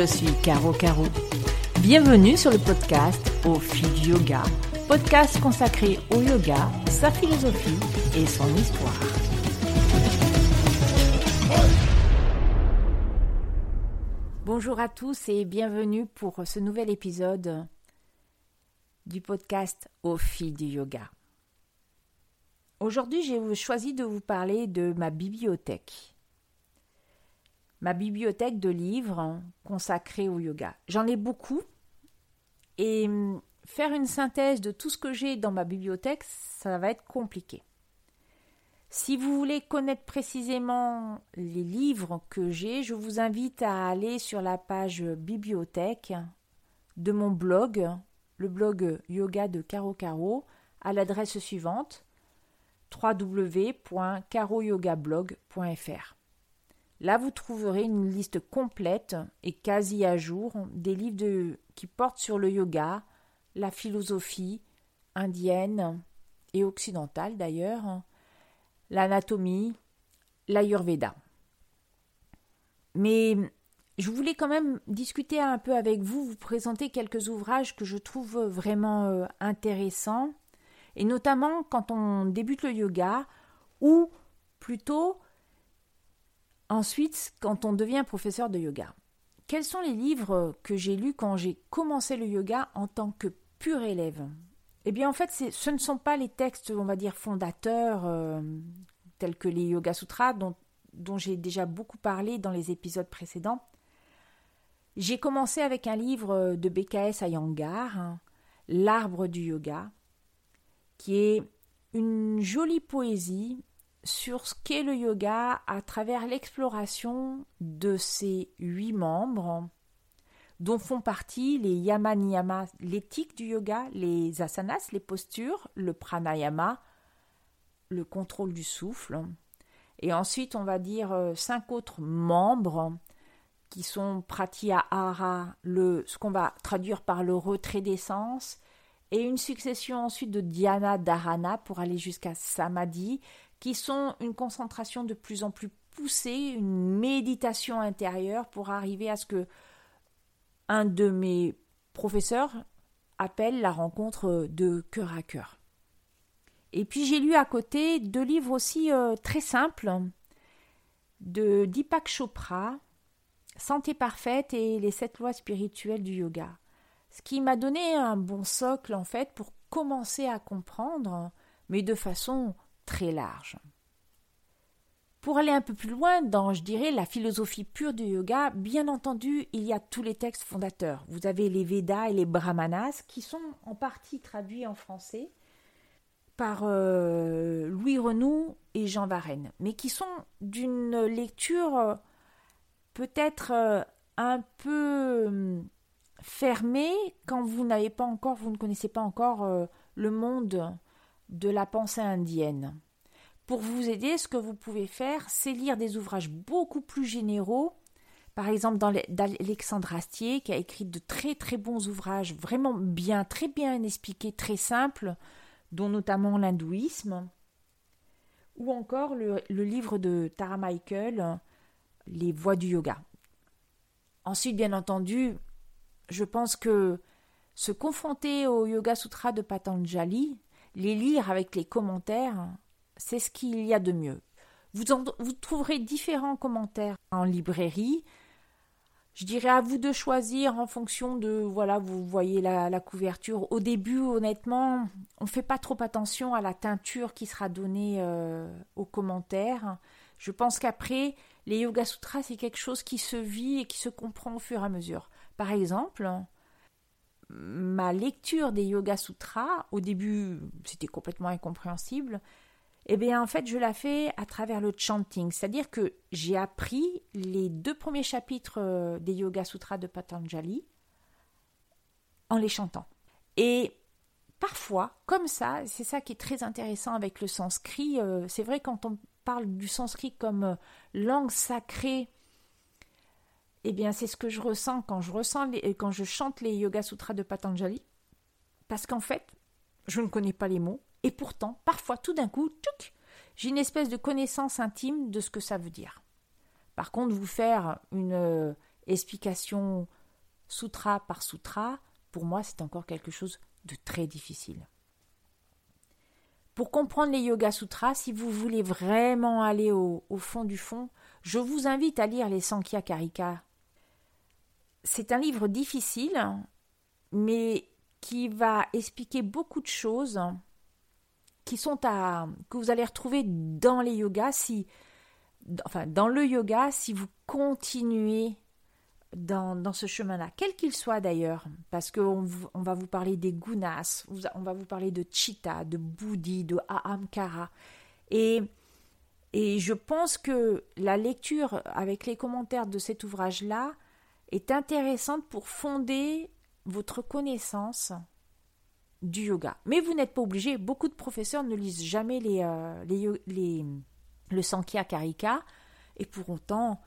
je suis Caro Caro. Bienvenue sur le podcast Au fil du yoga, podcast consacré au yoga, sa philosophie et son histoire. Bonjour à tous et bienvenue pour ce nouvel épisode du podcast Au fil du yoga. Aujourd'hui, j'ai choisi de vous parler de ma bibliothèque ma bibliothèque de livres consacrés au yoga. J'en ai beaucoup et hum, faire une synthèse de tout ce que j'ai dans ma bibliothèque, ça va être compliqué. Si vous voulez connaître précisément les livres que j'ai, je vous invite à aller sur la page bibliothèque de mon blog, le blog Yoga de Caro Caro, à l'adresse suivante www.caroyogablog.fr. Là, vous trouverez une liste complète et quasi à jour des livres qui portent sur le yoga, la philosophie indienne et occidentale d'ailleurs, l'anatomie, l'ayurveda. Mais je voulais quand même discuter un peu avec vous, vous présenter quelques ouvrages que je trouve vraiment euh, intéressants, et notamment quand on débute le yoga, ou plutôt Ensuite, quand on devient professeur de yoga, quels sont les livres que j'ai lus quand j'ai commencé le yoga en tant que pur élève? Eh bien, en fait, ce ne sont pas les textes, on va dire, fondateurs, euh, tels que les Yoga Sutras, dont, j'ai déjà beaucoup parlé dans les épisodes précédents. J'ai commencé avec un livre de BKS Ayangar, hein, L'arbre du yoga, qui est une jolie poésie sur ce qu'est le yoga à travers l'exploration de ses huit membres, dont font partie les yama niyama, l'éthique du yoga, les asanas, les postures, le pranayama, le contrôle du souffle, et ensuite on va dire euh, cinq autres membres qui sont pratyahara, le, ce qu'on va traduire par le retrait d'essence, et une succession ensuite de dhyana dharana pour aller jusqu'à samadhi, qui sont une concentration de plus en plus poussée, une méditation intérieure pour arriver à ce que un de mes professeurs appelle la rencontre de cœur à cœur. Et puis j'ai lu à côté deux livres aussi euh, très simples de Deepak Chopra, Santé parfaite et les sept lois spirituelles du yoga. Ce qui m'a donné un bon socle en fait pour commencer à comprendre, mais de façon très large. Pour aller un peu plus loin dans, je dirais, la philosophie pure du yoga, bien entendu, il y a tous les textes fondateurs. Vous avez les Védas et les Brahmanas qui sont en partie traduits en français par euh, Louis Renou et Jean Varenne, mais qui sont d'une lecture euh, peut-être euh, un peu fermée quand vous n'avez pas encore, vous ne connaissez pas encore le monde de la pensée indienne. Pour vous aider, ce que vous pouvez faire, c'est lire des ouvrages beaucoup plus généraux. Par exemple, d'Alexandre Astier, qui a écrit de très très bons ouvrages, vraiment bien, très bien expliqués, très simples, dont notamment l'hindouisme. Ou encore le, le livre de Tara Michael, Les voies du yoga. Ensuite, bien entendu, je pense que se confronter au Yoga Sutra de Patanjali, les lire avec les commentaires, c'est ce qu'il y a de mieux. Vous, vous trouverez différents commentaires en librairie. Je dirais à vous de choisir en fonction de, voilà, vous voyez la, couverture. Au début, honnêtement, on ne fait pas trop attention à la teinture qui sera donnée euh, aux commentaires. Je pense qu'après, les Yoga Sutras, c'est quelque chose qui se vit et qui se comprend au fur et à mesure. Par exemple, ma lecture des Yoga Sutras, au début, c'était complètement incompréhensible. Eh bien, en fait, je la fais à travers le chanting, c'est-à-dire que j'ai appris les deux premiers chapitres euh, des Yoga Sutras de Patanjali en les chantant. Et parfois, comme ça, c'est ça qui est très intéressant avec le sanskrit. Euh, c'est vrai quand on parle du sanskrit comme euh, langue sacrée eh bien, c'est ce que je ressens quand je ressens les, quand je chante les Yoga Sutras de Patanjali, parce qu'en fait, je ne connais pas les mots, et pourtant, parfois, tout d'un coup, j'ai une espèce de connaissance intime de ce que ça veut dire. Par contre, vous faire une euh, explication sutra par sutra, pour moi, c'est encore quelque chose de très difficile. Pour comprendre les Yoga Sutras, si vous voulez vraiment aller au, fond du fond, je vous invite à lire les Sankhya Karika. C'est un livre difficile, mais qui va expliquer beaucoup de choses qui sont à que vous allez retrouver dans les yogas si enfin dans le yoga si vous continuez dans, ce chemin-là, quel qu'il soit d'ailleurs, parce qu'on on va vous parler des gunas, on va vous parler de chitta, de buddhi, de ahamkara. Et, et je pense que la lecture avec les commentaires de cet ouvrage-là est intéressante pour fonder votre connaissance du yoga. Mais vous n'êtes pas obligé, beaucoup de professeurs ne lisent jamais les, euh, les, le Sankhya Karika, et pour autant,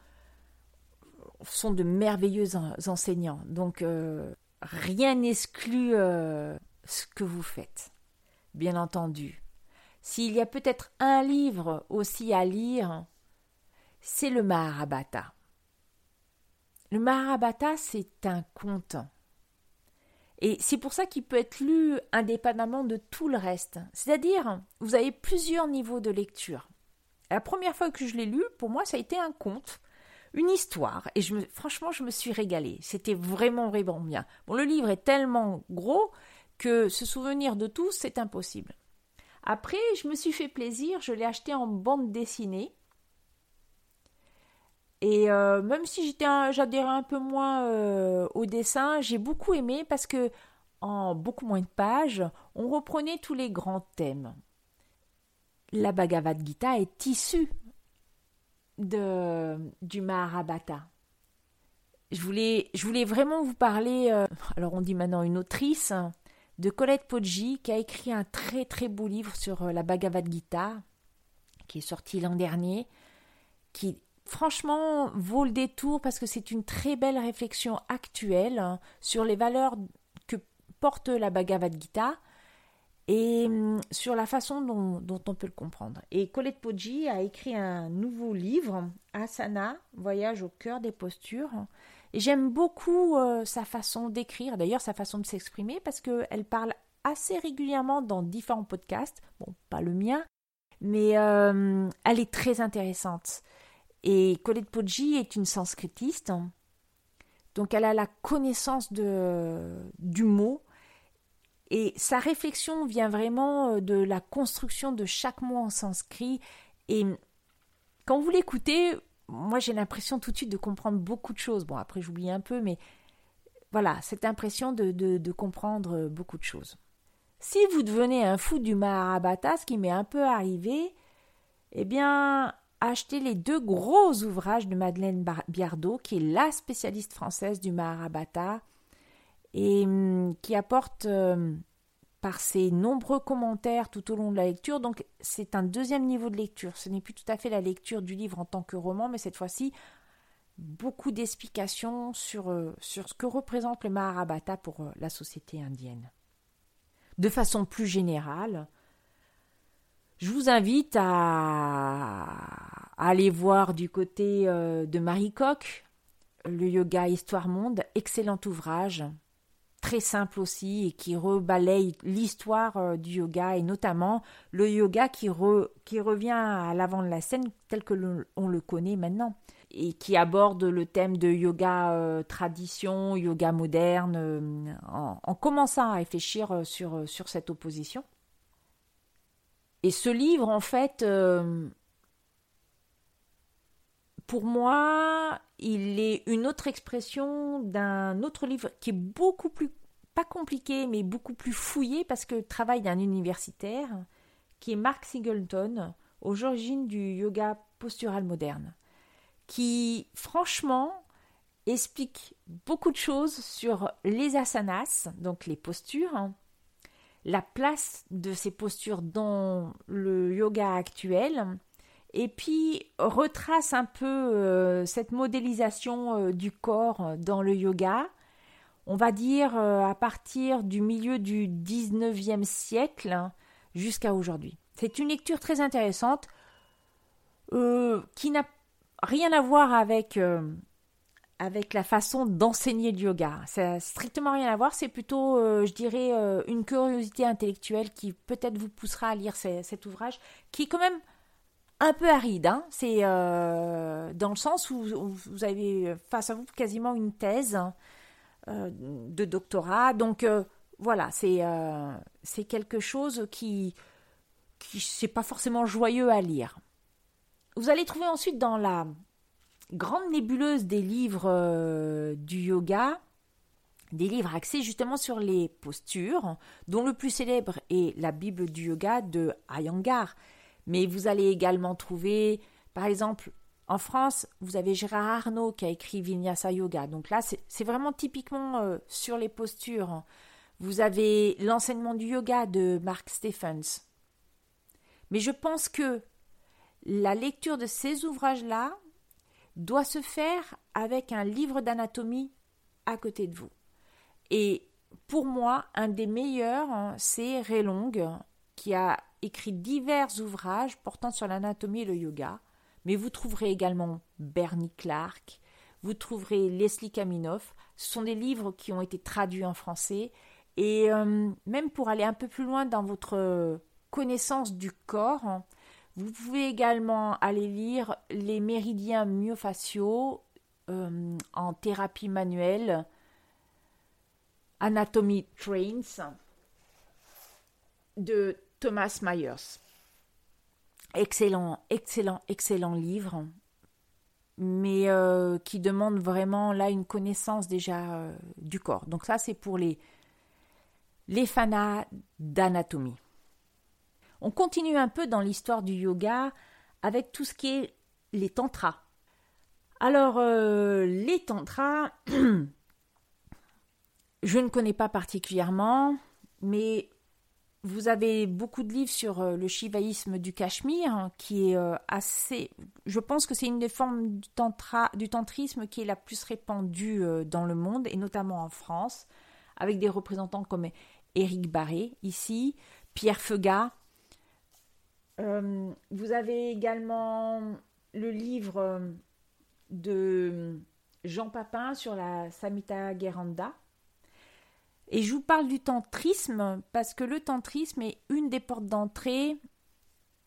sont de merveilleux enseignants. Donc euh, rien n'exclut euh, ce que vous faites. Bien entendu. S'il y a peut-être un livre aussi à lire, c'est le Maharabata. Le Maharabata, c'est un conte. Et c'est pour ça qu'il peut être lu indépendamment de tout le reste. C'est-à-dire, vous avez plusieurs niveaux de lecture. La première fois que je l'ai lu, pour moi, ça a été un conte une histoire. Et franchement, je me suis régalée. C'était vraiment, vraiment bien. Bon, le livre est tellement gros que se souvenir de tout, c'est impossible. Après, je me suis fait plaisir, je l'ai acheté en bande dessinée. Et euh, même si j'adhérais un peu moins euh, au dessin, j'ai beaucoup aimé parce que en beaucoup moins de pages, on reprenait tous les grands thèmes. La Bhagavad Gita est issue du Maharabata. Je voulais, vraiment vous parler, euh, alors on dit maintenant une autrice, de Colette Poggi, qui a écrit un très très beau livre sur la Bhagavad Gita, qui est sorti l'an dernier, qui franchement vaut le détour parce que c'est une très belle réflexion actuelle hein, sur les valeurs que porte la Bhagavad Gita et hum, sur la façon dont, on peut le comprendre. Et Colette Poggi a écrit un nouveau livre, Asana, Voyage au cœur des postures. J'aime beaucoup euh, sa façon d'écrire, d'ailleurs sa façon de s'exprimer, parce qu'elle parle assez régulièrement dans différents podcasts, bon, pas le mien, mais euh, elle est très intéressante. Et Colette Poggi est une sanskritiste, donc elle a la connaissance de, du mot, et sa réflexion vient vraiment euh, de la construction de chaque mot en sanskrit. Et quand vous l'écoutez, moi j'ai l'impression tout de suite de comprendre beaucoup de choses. Bon, après j'oublie un peu, mais voilà, cette impression de, de, comprendre beaucoup de choses. Si vous devenez un fou du Maharabata, ce qui m'est un peu arrivé, eh bien, achetez les deux gros ouvrages de Madeleine Biardot, qui est la spécialiste française du Maharabata, et hum, qui apporte hum, par ses nombreux commentaires tout au long de la lecture. Donc c'est un deuxième niveau de lecture. Ce n'est plus tout à fait la lecture du livre en tant que roman, mais cette fois-ci beaucoup d'explications sur, euh, sur ce que représente le Maharabata pour euh, la société indienne. De façon plus générale, je vous invite à, aller voir du côté euh, de Marie Coq, le yoga Histoire Monde, excellent ouvrage très simple aussi et qui rebalaye l'histoire euh, du yoga et notamment le yoga qui, qui revient à l'avant de la scène tel que on le connaît maintenant et qui aborde le thème de yoga euh, tradition, yoga moderne, en, commençant à réfléchir sur, sur cette opposition. Et ce livre, en fait, pour moi, il est une autre expression d'un autre livre qui est beaucoup plus, pas compliqué, mais beaucoup plus fouillé parce que travail d'un universitaire qui est Mark Singleton, aux origines du yoga postural moderne, qui franchement explique beaucoup de choses sur les asanas, donc les postures, la place de ces postures dans le yoga actuel, et puis retrace un peu euh, cette modélisation euh, du corps dans le yoga, on va dire euh, à partir du milieu du 19e siècle jusqu'à aujourd'hui. C'est une lecture très intéressante qui n'a rien à voir avec, avec la façon d'enseigner le yoga. Ça n'a strictement rien à voir, c'est plutôt, euh, je dirais, euh, une curiosité intellectuelle qui peut-être vous poussera à lire cet ouvrage, qui est quand même un peu aride. Hein. C'est euh, dans le sens où, vous avez face à vous quasiment une thèse de doctorat. Donc voilà, c'est quelque chose qui, qui c'est pas forcément joyeux à lire. Vous allez trouver ensuite dans la grande nébuleuse des livres euh, du yoga, des livres axés justement sur les postures, dont le plus célèbre est la Bible du yoga de Iyengar. Mais vous allez également trouver, par exemple, en France, vous avez Gérard Arnaud qui a écrit Vinyasa Yoga. Donc là, c'est vraiment typiquement euh, sur les postures. Vous avez l'enseignement du yoga de Mark Stephens. Mais je pense que la lecture de ces ouvrages-là doit se faire avec un livre d'anatomie à côté de vous. Et pour moi, un des meilleurs, hein, c'est Ray Long, qui a écrit divers ouvrages portant sur l'anatomie et le yoga. Mais vous trouverez également Bernie Clark, vous trouverez Leslie Kaminoff. Ce sont des livres qui ont été traduits en français. Et euh, même pour aller un peu plus loin dans votre connaissance du corps, vous pouvez également aller lire les méridiens myofasciaux euh, en thérapie manuelle, Anatomy Trains de Thomas Myers. Excellent, excellent, excellent livre, mais euh, qui demande vraiment là une connaissance déjà euh, du corps. Donc ça, c'est pour les, les fanas d'anatomie. On continue un peu dans l'histoire du yoga avec tout ce qui est les tantras. Alors, euh, les tantras, je ne connais pas particulièrement, mais vous avez beaucoup de livres sur euh, le shivaïsme du Cachemire, hein, qui est euh, assez. Je pense que c'est une des formes du, tantrisme qui est la plus répandue dans le monde, et notamment en France, avec des représentants comme Éric Barré, ici, Pierre Feugat, euh, vous avez également le livre euh, de Jean Papin sur la Samhita Geranda. Et je vous parle du tantrisme parce que le tantrisme est une des portes d'entrée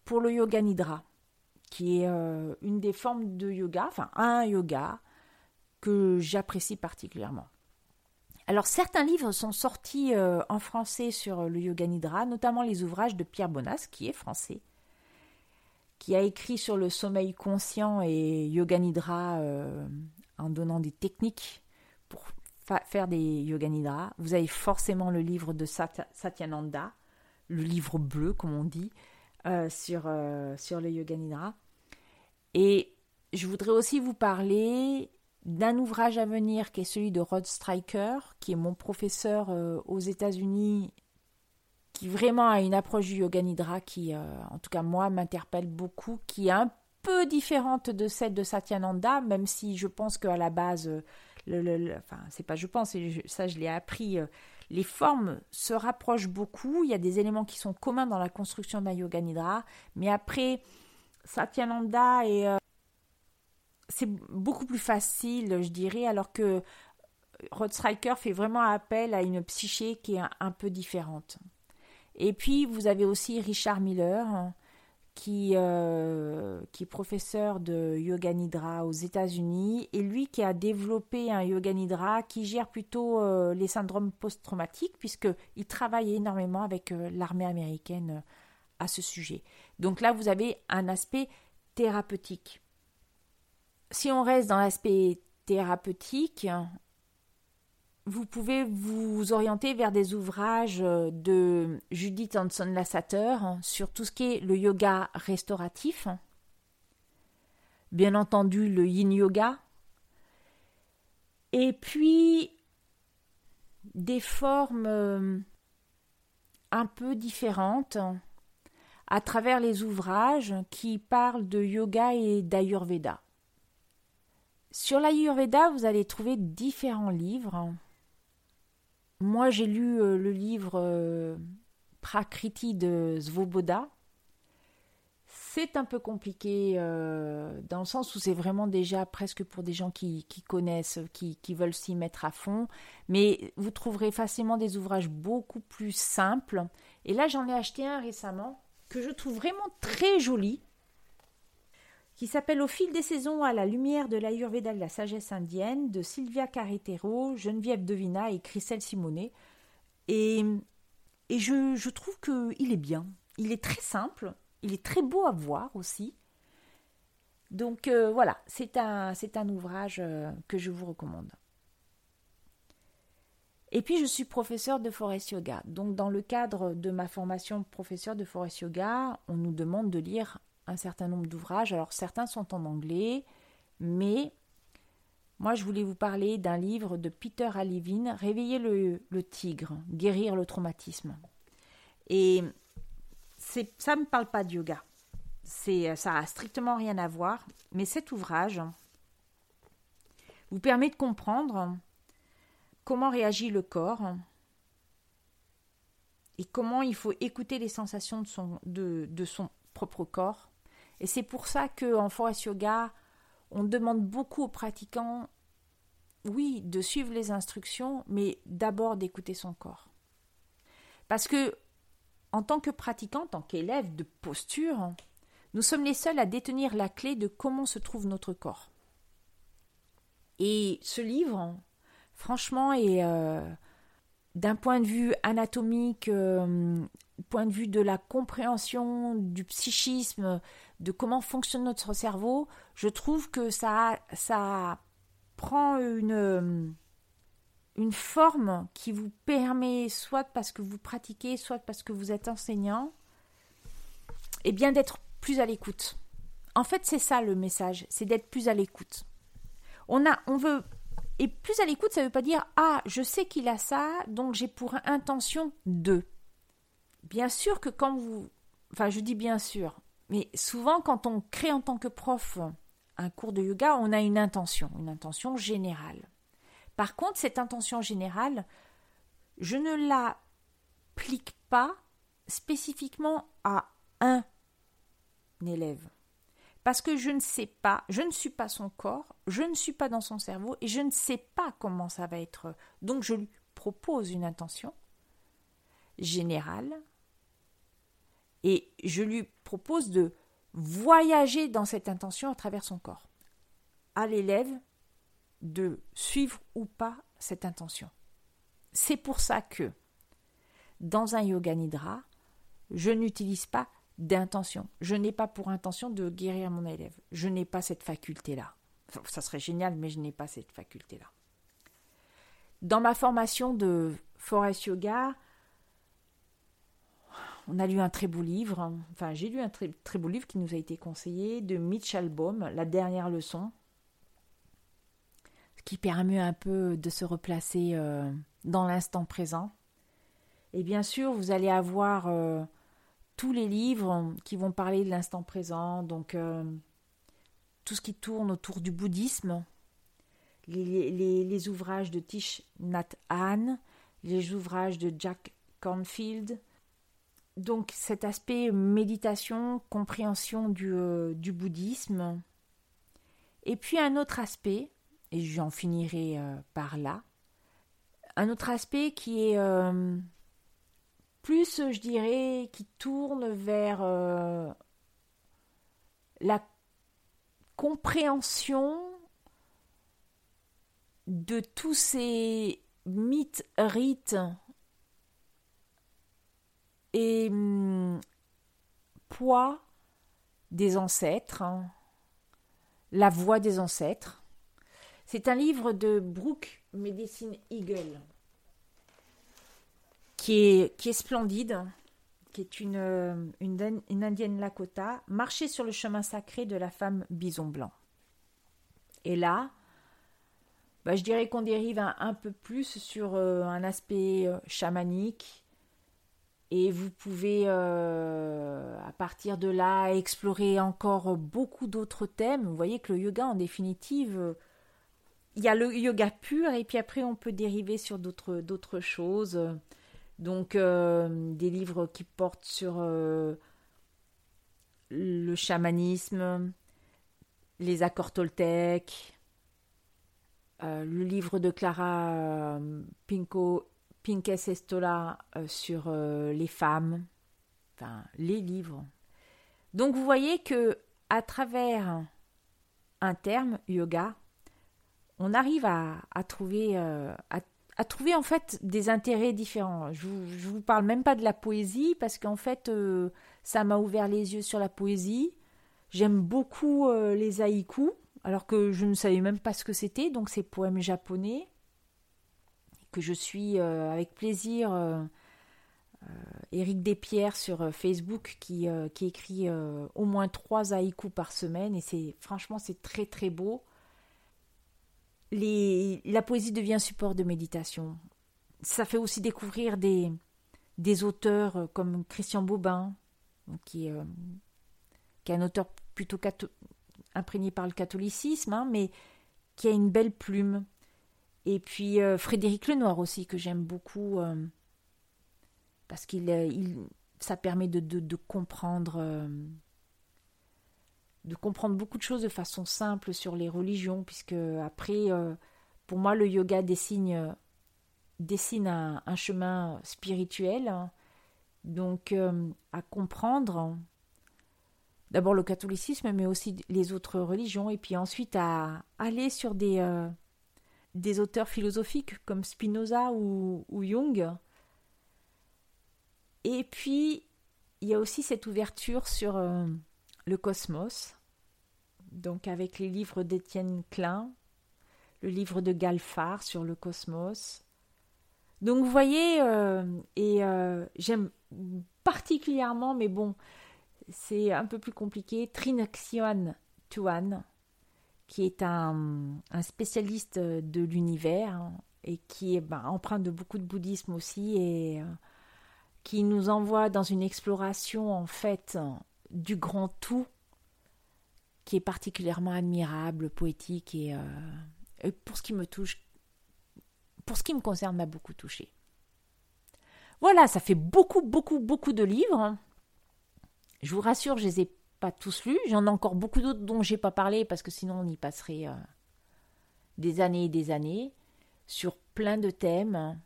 pour le yoga nidra, qui est euh, une des formes de yoga, enfin un yoga que j'apprécie particulièrement. Alors certains livres sont sortis en français sur le yoga nidra, notamment les ouvrages de Pierre Bonas, qui est français, qui a écrit sur le sommeil conscient et yoga nidra euh, en donnant des techniques faire des yoga nidra. Vous avez forcément le livre de Satyananda, le livre bleu comme on dit, euh, sur, euh, sur le yoga nidra. Et je voudrais aussi vous parler d'un ouvrage à venir qui est celui de Rod Stryker, qui est mon professeur aux États-Unis qui vraiment a une approche du yoga nidra qui, euh, en tout cas moi, m'interpelle beaucoup, qui est un peu différente de celle de Satyananda, même si je pense qu'à la base, euh, enfin c'est pas je pense, ça je l'ai appris, euh, les formes se rapprochent beaucoup, il y a des éléments qui sont communs dans la construction d'un yoga nidra, mais après Satyananda est c'est beaucoup plus facile, je dirais, alors que Rod Stryker fait vraiment appel à une psyché qui est un peu différente. Et puis, vous avez aussi Richard Miller, hein, qui, euh, qui est professeur de yoga nidra aux États-Unis, et lui qui a développé un yoga nidra qui gère plutôt euh, les syndromes post-traumatiques, puisqu'il travaille énormément avec euh, l'armée américaine à ce sujet. Donc là, vous avez un aspect thérapeutique. Si on reste dans l'aspect thérapeutique, vous pouvez vous orienter vers des ouvrages euh, de Judith Hanson Lassater hein, sur tout ce qui est le yoga restauratif, bien entendu le yin yoga, et puis des formes euh, un peu différentes à travers les ouvrages qui parlent de yoga et d'ayurveda. Sur l'ayurveda, vous allez trouver différents livres moi, j'ai lu euh, le livre euh, Prakriti de Svoboda. c'est un peu compliqué euh, dans le sens où c'est vraiment déjà presque pour des gens qui, connaissent, qui, qui veulent s'y mettre à fond. Mais vous trouverez facilement des ouvrages beaucoup plus simples. Et là, j'en ai acheté un récemment que je trouve vraiment très joli, qui s'appelle Au fil des saisons à la lumière de l'Ayurveda de la sagesse indienne de Sylvia Carretero, Geneviève Devina et Christelle Simonet. Et, je, trouve qu'il est bien. Il est très simple, il est très beau à voir aussi. Donc euh, voilà, c'est un, c'est un ouvrage euh, que je vous recommande. Et puis je suis professeur de forest yoga. Donc dans le cadre de ma formation professeur de forest yoga, on nous demande de lire un certain nombre d'ouvrages. Alors certains sont en anglais, mais moi je voulais vous parler d'un livre de Peter Alivin, Réveiller le, le tigre, guérir le traumatisme. Et ça ne me parle pas de yoga. C'est, ça a strictement rien à voir. Mais cet ouvrage vous permet de comprendre comment réagit le corps et comment il faut écouter les sensations de son, de, de son propre corps. Et c'est pour ça qu'en forest yoga, on demande beaucoup aux pratiquants, oui, de suivre les instructions, mais d'abord d'écouter son corps. Parce que en tant que pratiquant, en tant qu'élève de posture, nous sommes les seuls à détenir la clé de comment se trouve notre corps. Et ce livre, franchement, est euh, d'un point de vue anatomique, euh, point de vue de la compréhension du psychisme, de comment fonctionne notre cerveau, je trouve que ça, prend une une forme qui vous permet, soit parce que vous pratiquez, soit parce que vous êtes enseignant, et eh bien d'être plus à l'écoute. En fait, c'est ça le message, c'est d'être plus à l'écoute. On a, on veut, et plus à l'écoute, ça ne veut pas dire ah, je sais qu'il a ça, donc j'ai pour intention de. Bien sûr que quand vous, enfin, je dis bien sûr, mais souvent quand on crée en tant que prof un cours de yoga, on a une intention, une intention générale. Par contre, cette intention générale, je ne l'applique pas spécifiquement à un élève. Parce que je ne sais pas, je ne suis pas son corps, je ne suis pas dans son cerveau et je ne sais pas comment ça va être. Donc je lui propose une intention générale et je lui propose de voyager dans cette intention à travers son corps. À l'élève de suivre ou pas cette intention. C'est pour ça que dans un yoga nidra, je n'utilise pas d'intention. Je n'ai pas pour intention de guérir mon élève. Je n'ai pas cette faculté-là. ça serait génial, mais je n'ai pas cette faculté-là. Dans ma formation de Forest Yoga, on a lu un très beau livre, enfin j'ai lu un très, beau livre qui nous a été conseillé de Mitch Albom, La dernière leçon, qui permet un peu de se replacer euh, dans l'instant présent. Et bien sûr, vous allez avoir euh, tous les livres qui vont parler de l'instant présent, donc euh, tout ce qui tourne autour du bouddhisme, les, ouvrages de Tish Nat Han, les ouvrages de Jack Cornfield. Donc cet aspect méditation, compréhension du, du bouddhisme. Et puis un autre aspect et j'en finirai euh, par là. Un autre aspect qui est euh, plus, je dirais, qui tourne vers euh, la compréhension de tous ces mythes, rites et hum, poids des ancêtres, hein, la voix des ancêtres, c'est un livre de Brooke Medicine Eagle qui est, splendide, qui est une, une, indienne Lakota, marcher sur le chemin sacré de la femme bison blanc. Et là, bah, je dirais qu'on dérive un, peu plus sur euh, un aspect euh, chamanique. Et vous pouvez, euh, à partir de là, explorer encore beaucoup d'autres thèmes. Vous voyez que le yoga, en définitive, il y a le yoga pur et puis après on peut dériver sur d'autres choses. Donc euh, des livres qui portent sur euh, le chamanisme, les accords toltèques, le livre de Clara Pinko, Pinkes Estola euh, sur les femmes, enfin les livres. Donc vous voyez que à travers un terme yoga, on arrive à, trouver à, trouver en fait des intérêts différents. Je vous, vous parle même pas de la poésie parce qu'en fait ça m'a ouvert les yeux sur la poésie. J'aime beaucoup les haïkus alors que je ne savais même pas ce que c'était, donc ces poèmes japonais, je suis euh, avec plaisir euh, euh, Éric Despierres sur Facebook qui, écrit au moins trois haïkus par semaine, et c'est franchement c'est très très beau. Les, la poésie devient support de méditation. Ça fait aussi découvrir des, des auteurs comme Christian Bobin, qui, qui est un auteur plutôt imprégné par le catholicisme, hein, mais qui a une belle plume. Et puis euh, Frédéric Lenoir aussi, que j'aime beaucoup, euh, parce qu'il euh, ça permet de, de, comprendre de comprendre beaucoup de choses de façon simple sur les religions, puisque après, pour moi, le yoga dessine, dessine un, chemin spirituel, hein. donc à comprendre d'abord le catholicisme, mais aussi les autres religions, et puis ensuite à aller sur des, des auteurs philosophiques comme Spinoza ou, Jung. Et puis, il y a aussi cette ouverture sur euh, le cosmos, donc avec les livres d'Étienne Klein, le livre de Galfard sur le cosmos. Donc vous voyez, euh, et j'aime particulièrement, mais bon, c'est un peu plus compliqué. Trinaxion Tuan, qui est un, spécialiste de l'univers et qui est ben, empreint de beaucoup de bouddhisme aussi et euh, qui nous envoie dans une exploration en fait du grand tout qui est particulièrement admirable, poétique et, euh, pour ce qui me touche, pour ce qui me concerne, m'a beaucoup touché. Voilà, ça fait beaucoup, beaucoup, beaucoup de livres. Je vous rassure, je les ai pas tous lus. J'en ai encore beaucoup d'autres dont j'ai pas parlé parce que sinon on y passerait euh, des années et des années sur plein de thèmes.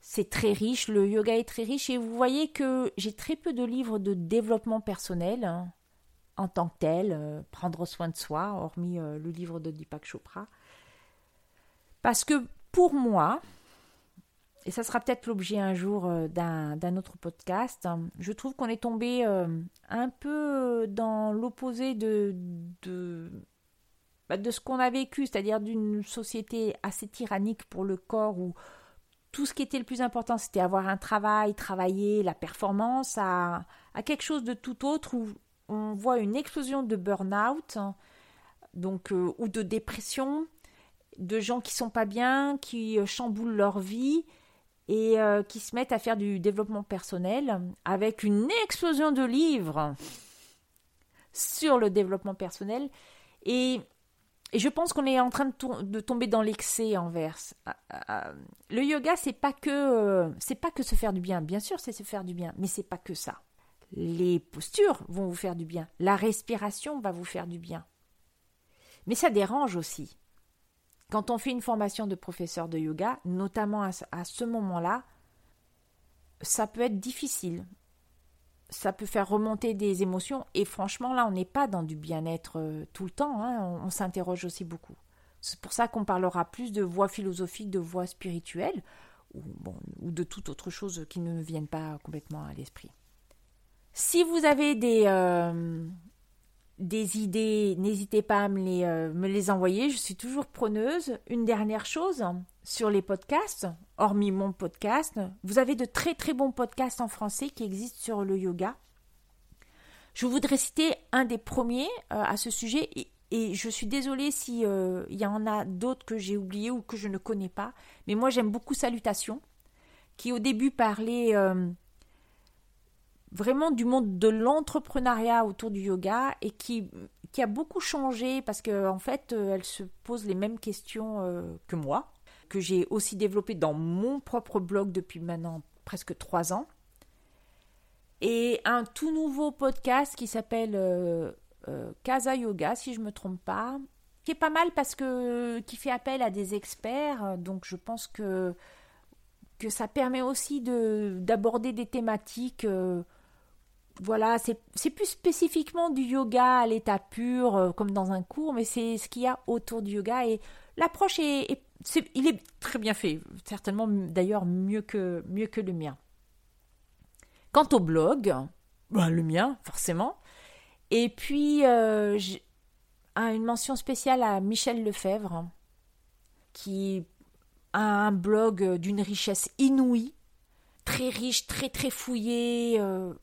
C'est très riche, le yoga est très riche et vous voyez que j'ai très peu de livres de développement personnel hein, en tant que tel, euh, prendre soin de soi, hormis euh, le livre de Deepak Chopra. Parce que pour moi, et ça sera peut-être l'objet un jour euh, d'un autre podcast, je trouve qu'on est tombé euh, un peu dans l'opposé de, de, bah, de ce qu'on a vécu, c'est-à-dire d'une société assez tyrannique pour le corps où tout ce qui était le plus important, c'était avoir un travail, travailler, la performance, à, à, quelque chose de tout autre où on voit une explosion de burn-out, euh, ou de dépression, de gens qui sont pas bien, qui chamboulent leur vie et euh, qui se mettent à faire du développement personnel avec une explosion de livres sur le développement personnel. Et, je pense qu'on est en train de, tomber dans l'excès envers. Ah, ah, ah. Le yoga, c'est pas que euh, c'est pas que se faire du bien. Bien sûr, c'est se faire du bien, mais c'est pas que ça. Les postures vont vous faire du bien. La respiration va vous faire du bien. Mais ça dérange aussi. Quand on fait une formation de professeur de yoga, notamment à, ce moment-là, ça peut être difficile. Ça peut faire remonter des émotions. Et franchement, là, on n'est pas dans du bien-être euh, tout le temps. Hein. on, s'interroge aussi beaucoup. C'est pour ça qu'on parlera plus de voix philosophiques, de voix spirituelles, ou, de toute autre chose qui ne me viennent pas complètement à l'esprit. Si vous avez des, euh, des idées, n'hésitez pas à me les, euh, me les envoyer. Je suis toujours preneuse. Une dernière chose sur les podcasts, hormis mon podcast, vous avez de très très bons podcasts en français qui existent sur le yoga. Je voudrais citer un des premiers euh, à ce sujet et, je suis désolée si euh, il y en a d'autres que j'ai oubliés ou que je ne connais pas. Mais moi j'aime beaucoup Salutations, qui au début parlait vraiment du monde de l'entrepreneuriat autour du yoga et qui, qui a beaucoup changé parce qu'en en fait, euh, elle se pose les mêmes questions euh, que moi, que j'ai aussi développé dans mon propre blog depuis maintenant presque trois ans. et un tout nouveau podcast qui s'appelle euh, Casa Yoga, si je me trompe pas, qui est pas mal parce que qui fait appel à des experts. Donc je pense que que ça permet aussi de d'aborder des thématiques. Voilà, c'est plus spécifiquement du yoga à l'état pur, comme dans un cours, mais c'est ce qu'il y a autour du yoga et l'approche est, il est très bien fait, certainement d'ailleurs mieux que mieux que le mien. Quant au blog, bah, le mien, forcément. Et puis, euh, une mention spéciale à Michel Lefebvre, qui a un blog d'une richesse inouïe, très riche, très très fouillé, euh,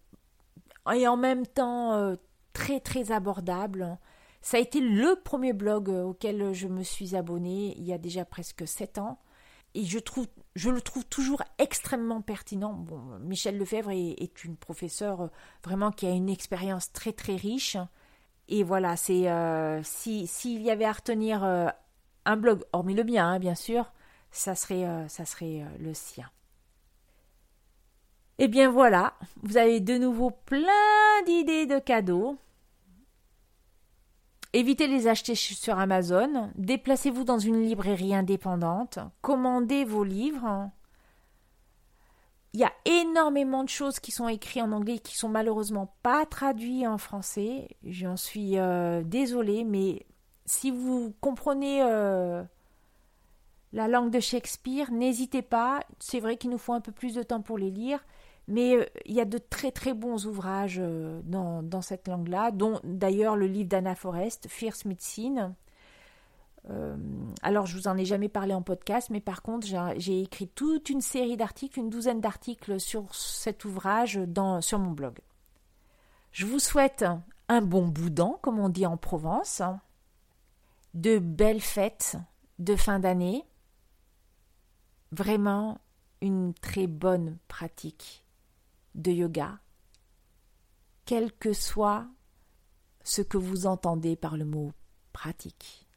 et en même temps euh, très très abordable. Ça a été le premier blog auquel je me suis abonnée il y a déjà presque sept ans et je, trouve, je le trouve toujours extrêmement pertinent. Bon, Michel Lefebvre est, une professeure euh, vraiment qui a une expérience très très riche. Et voilà, c'est euh, s'il y avait à retenir euh, un blog, hormis le mien, hein, bien sûr, ça serait, ça serait le sien. Et eh bien voilà, vous avez de nouveau plein d'idées de cadeaux. Évitez les acheter sur Amazon, déplacez-vous dans une librairie indépendante, commandez vos livres. Il y a énormément de choses qui sont écrites en anglais qui sont malheureusement pas traduites en français. J'en suis euh, désolée, mais si vous comprenez euh, la langue de Shakespeare, n'hésitez pas. C'est vrai qu'il nous faut un peu plus de temps pour les lire, mais euh, il y a de très très bons ouvrages euh, dans, cette langue-là, dont d'ailleurs le livre d'Anna Forrest, Fierce Medicine. Euh, alors, je vous en ai jamais parlé en podcast, mais par contre, j'ai écrit toute une série d'articles, une douzaine d'articles sur cet ouvrage sur mon blog. Je vous souhaite un bon boudin, comme on dit en Provence, de belles fêtes de fin d'année, vraiment une très bonne pratique de yoga, quel que soit ce que vous entendez par le mot pratique.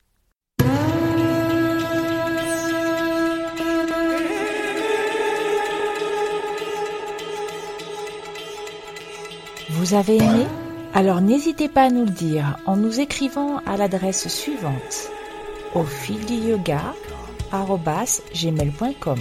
Vous avez aimé? Alors n'hésitez pas à nous le dire en nous écrivant à l'adresse suivante au fil du yoga gmail.com.